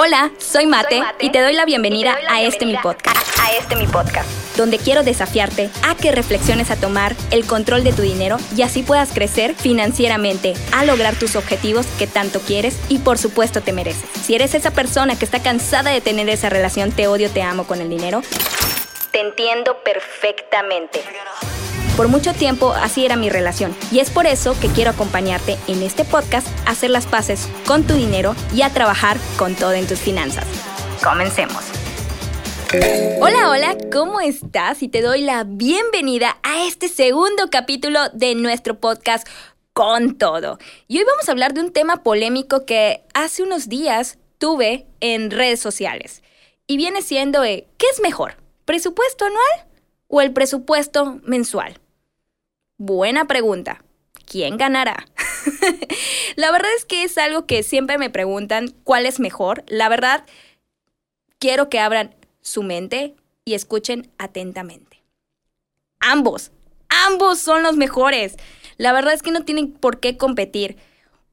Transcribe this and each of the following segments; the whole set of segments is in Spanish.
Hola, soy Mate, y te doy la bienvenida, a este mi podcast. A, este mi podcast. Donde quiero desafiarte a que reflexiones a tomar el control de tu dinero y así puedas crecer financieramente, a lograr tus objetivos que tanto quieres y por supuesto te mereces. Si eres esa persona que está cansada de tener esa relación te odio, te amo con el dinero, te entiendo perfectamente. Por mucho tiempo así era mi relación y es por eso que quiero acompañarte en este podcast a hacer las paces con tu dinero y a trabajar con todo en tus finanzas. Comencemos. Hola, hola, ¿cómo estás? Y te doy la bienvenida a este segundo capítulo de nuestro podcast con todo. Y hoy vamos a hablar de un tema polémico que hace unos días tuve en redes sociales. Y viene siendo, ¿qué es mejor? ¿Presupuesto anual o el presupuesto mensual? Buena pregunta. ¿Quién ganará? la verdad es que es algo que siempre me preguntan cuál es mejor. La verdad, quiero que abran su mente y escuchen atentamente. Ambos, ambos son los mejores. La verdad es que no tienen por qué competir.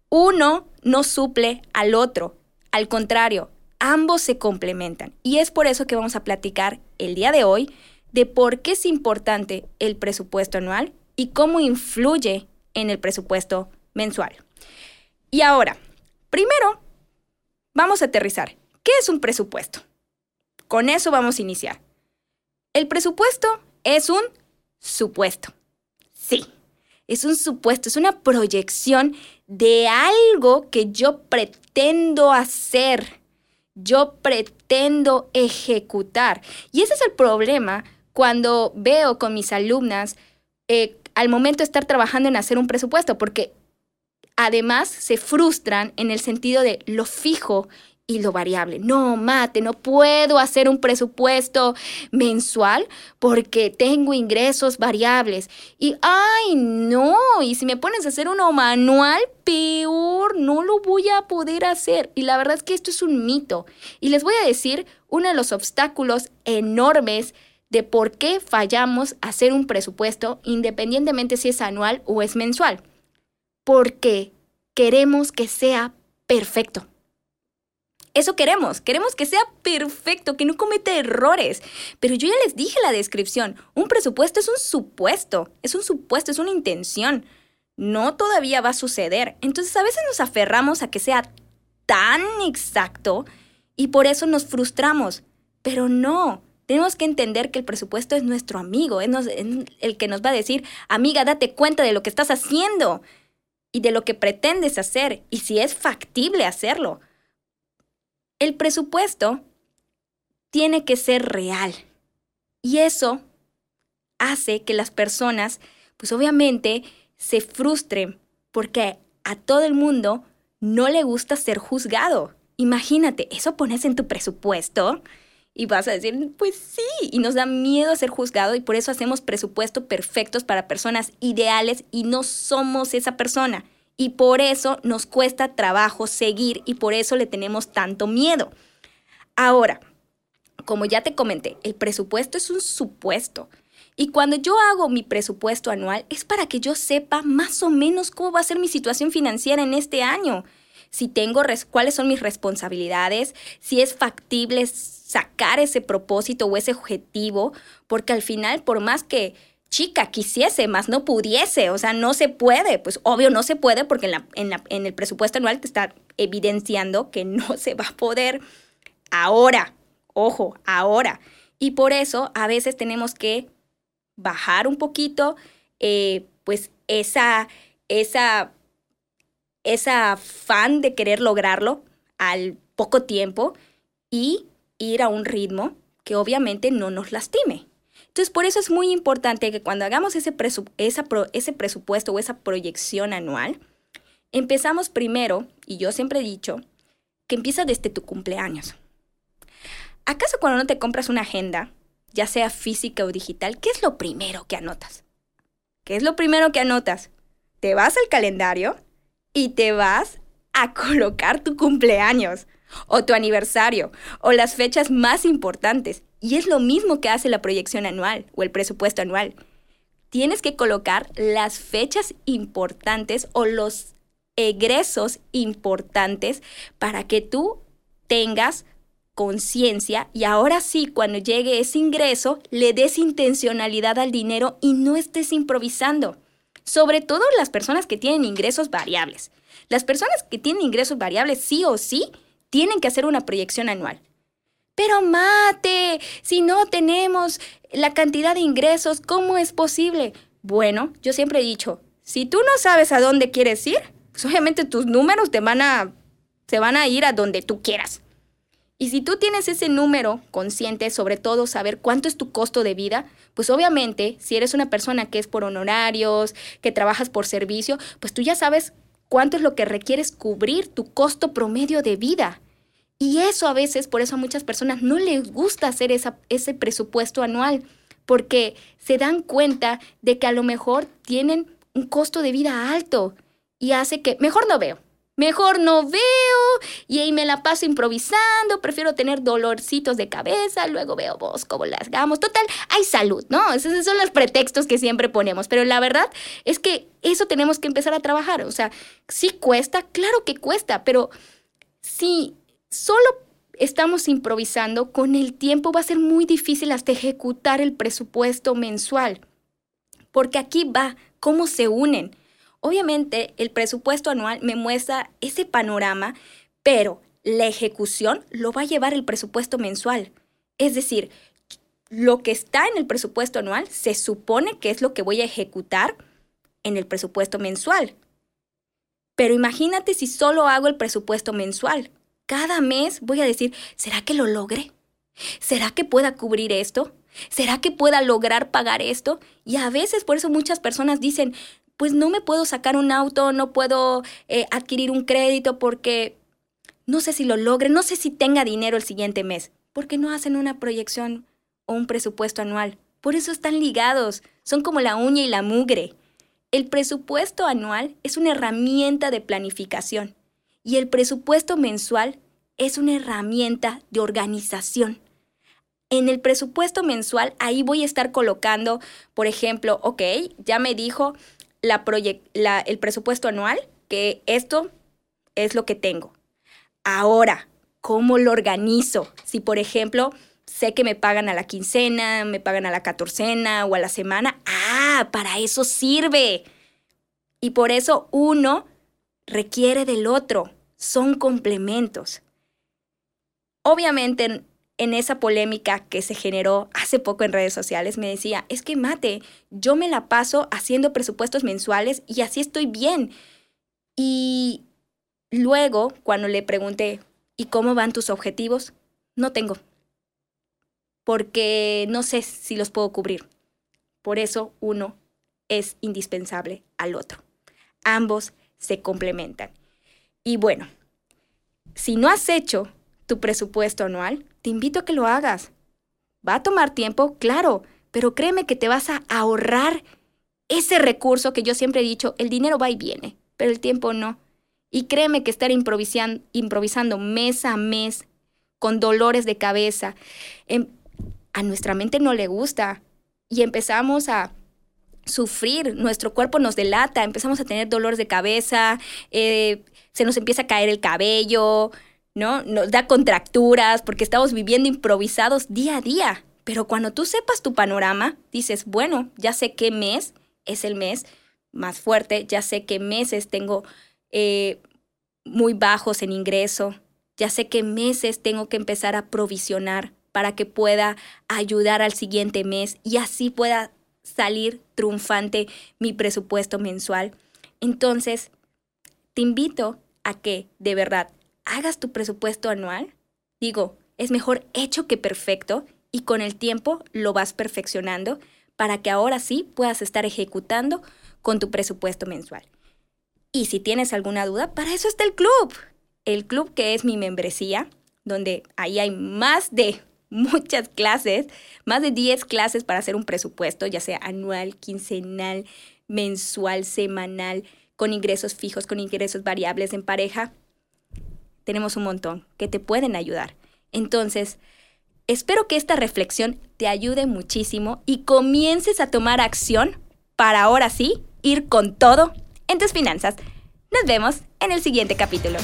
Uno no suple al otro. Al contrario, ambos se complementan. Y es por eso que vamos a platicar el día de hoy de por qué es importante el presupuesto anual y cómo influye en el presupuesto mensual. Y ahora, primero, vamos a aterrizar. ¿Qué es un presupuesto? Con eso vamos a iniciar. El presupuesto es un supuesto. Sí, es un supuesto, es una proyección de algo que yo pretendo hacer, yo pretendo ejecutar. Y ese es el problema cuando veo con mis alumnas eh, al momento de estar trabajando en hacer un presupuesto, porque además se frustran en el sentido de lo fijo y lo variable. No, mate, no puedo hacer un presupuesto mensual porque tengo ingresos variables. Y, ay, no, y si me pones a hacer uno manual, peor, no lo voy a poder hacer. Y la verdad es que esto es un mito. Y les voy a decir uno de los obstáculos enormes de por qué fallamos hacer un presupuesto independientemente si es anual o es mensual. Porque queremos que sea perfecto. Eso queremos, queremos que sea perfecto, que no cometa errores. Pero yo ya les dije la descripción, un presupuesto es un supuesto, es un supuesto, es una intención. No todavía va a suceder. Entonces a veces nos aferramos a que sea tan exacto y por eso nos frustramos. Pero no, tenemos que entender que el presupuesto es nuestro amigo, es, el que nos va a decir, amiga, date cuenta de lo que estás haciendo y de lo que pretendes hacer y si es factible hacerlo. El presupuesto tiene que ser real y eso hace que las personas, pues obviamente, se frustren porque a todo el mundo no le gusta ser juzgado. Imagínate, eso pones en tu presupuesto y vas a decir, pues sí, y nos da miedo ser juzgado y por eso hacemos presupuestos perfectos para personas ideales y no somos esa persona. Y por eso nos cuesta trabajo seguir y por eso le tenemos tanto miedo. Ahora, como ya te comenté, el presupuesto es un supuesto. Y cuando yo hago mi presupuesto anual es para que yo sepa más o menos cómo va a ser mi situación financiera en este año si tengo cuáles son mis responsabilidades, si es factible sacar ese propósito o ese objetivo, porque al final, por más que chica quisiese, más no pudiese, o sea, no se puede, pues obvio no se puede porque en, en el presupuesto anual te está evidenciando que no se va a poder ahora, ojo, ahora. Y por eso a veces tenemos que bajar un poquito, eh, pues esa, esa esa afán de querer lograrlo al poco tiempo y ir a un ritmo que obviamente no nos lastime. Entonces, por eso es muy importante que cuando hagamos ese, ese presupuesto o esa proyección anual, empezamos primero, y yo siempre he dicho, que empieza desde tu cumpleaños. ¿Acaso cuando no te compras una agenda, ya sea física o digital, qué es lo primero que anotas? ¿Qué es lo primero que anotas? Te vas al calendario y te vas a colocar tu cumpleaños o tu aniversario o las fechas más importantes. Y es lo mismo que hace la proyección anual o el presupuesto anual. Tienes que colocar las fechas importantes o los egresos importantes para que tú tengas conciencia y ahora sí, cuando llegue ese ingreso, le des intencionalidad al dinero y no estés improvisando. Sobre todo las personas que tienen ingresos variables. Las personas que tienen ingresos variables sí o sí tienen que hacer una proyección anual. Pero mate, si no tenemos la cantidad de ingresos, ¿cómo es posible? Bueno, yo siempre he dicho, si tú no sabes a dónde quieres ir, pues obviamente tus números te van a, se van a ir a donde tú quieras. Y si tú tienes ese número consciente, sobre todo saber cuánto es tu costo de vida, pues obviamente si eres una persona que es por honorarios, que trabajas por servicio, pues tú ya sabes cuánto es lo que requieres cubrir tu costo promedio de vida. Y eso a veces, por eso a muchas personas no les gusta hacer ese presupuesto anual, porque se dan cuenta de que a lo mejor tienen un costo de vida alto y hace que mejor no veo. Mejor no veo y ahí me la paso improvisando, prefiero tener dolorcitos de cabeza, luego veo vos cómo las hagamos. Total, hay salud, ¿no? Esos son los pretextos que siempre ponemos, pero la verdad es que eso tenemos que empezar a trabajar. O sea, sí cuesta, claro que cuesta, pero si solo estamos improvisando, con el tiempo va a ser muy difícil hasta ejecutar el presupuesto mensual, porque aquí va cómo se unen Obviamente el presupuesto anual me muestra ese panorama, pero la ejecución lo va a llevar el presupuesto mensual. Es decir, lo que está en el presupuesto anual se supone que es lo que voy a ejecutar en el presupuesto mensual. Pero imagínate si solo hago el presupuesto mensual. Cada mes voy a decir, ¿será que lo logre? ¿Será que pueda cubrir esto? ¿Será que pueda lograr pagar esto? Y a veces por eso muchas personas dicen, pues no me puedo sacar un auto, no puedo eh, adquirir un crédito porque no sé si lo logre, no sé si tenga dinero el siguiente mes, porque no hacen una proyección o un presupuesto anual. Por eso están ligados, son como la uña y la mugre. El presupuesto anual es una herramienta de planificación y el presupuesto mensual es una herramienta de organización. En el presupuesto mensual, ahí voy a estar colocando, por ejemplo, ok, ya me dijo el presupuesto anual, que esto es lo que tengo. Ahora, ¿cómo lo organizo? Si, por ejemplo, sé que me pagan a la quincena, me pagan a la catorcena o a la semana, ah, para eso sirve. Y por eso uno requiere del otro, son complementos. Obviamente en esa polémica que se generó hace poco en redes sociales, me decía, es que mate, yo me la paso haciendo presupuestos mensuales y así estoy bien. Y luego, cuando le pregunté, ¿y cómo van tus objetivos? No tengo, porque no sé si los puedo cubrir. Por eso uno es indispensable al otro. Ambos se complementan. Y bueno, si no has hecho tu presupuesto anual, te invito a que lo hagas. Va a tomar tiempo, claro, pero créeme que te vas a ahorrar ese recurso que yo siempre he dicho, el dinero va y viene, pero el tiempo no. Y créeme que estar improvisando, improvisando mes a mes, con dolores de cabeza, em, a nuestra mente no le gusta. Y empezamos a sufrir, nuestro cuerpo nos delata, empezamos a tener dolores de cabeza, eh, se nos empieza a caer el cabello, ¿no? Nos da contracturas porque estamos viviendo improvisados día a día. Pero cuando tú sepas tu panorama, dices, bueno, ya sé qué mes es el mes más fuerte, ya sé qué meses tengo eh, muy bajos en ingreso, ya sé qué meses tengo que empezar a provisionar para que pueda ayudar al siguiente mes y así pueda salir triunfante mi presupuesto mensual. Entonces, te invito a que de verdad hagas tu presupuesto anual, digo, es mejor hecho que perfecto y con el tiempo lo vas perfeccionando para que ahora sí puedas estar ejecutando con tu presupuesto mensual. Y si tienes alguna duda, para eso está el club. El club que es mi membresía, donde ahí hay más de muchas clases, más de 10 clases para hacer un presupuesto, ya sea anual, quincenal, mensual, semanal, con ingresos fijos, con ingresos variables en pareja tenemos un montón que te pueden ayudar. Entonces, espero que esta reflexión te ayude muchísimo y comiences a tomar acción para ahora sí ir con todo en tus finanzas. Nos vemos en el siguiente capítulo.